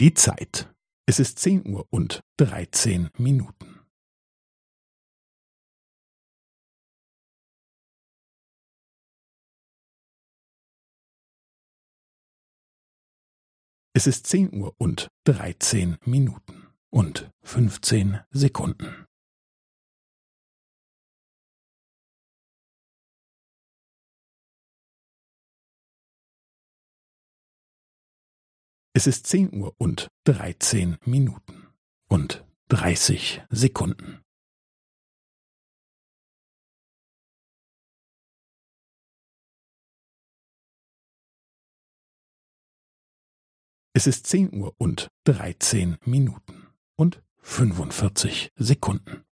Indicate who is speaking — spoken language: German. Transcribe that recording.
Speaker 1: Die Zeit. Es ist zehn Uhr und dreizehn Minuten. Es ist zehn Uhr und dreizehn Minuten und fünfzehn Sekunden. Es ist zehn Uhr und dreizehn Minuten und dreißig Sekunden. Es ist zehn Uhr und dreizehn Minuten und fünfundvierzig Sekunden.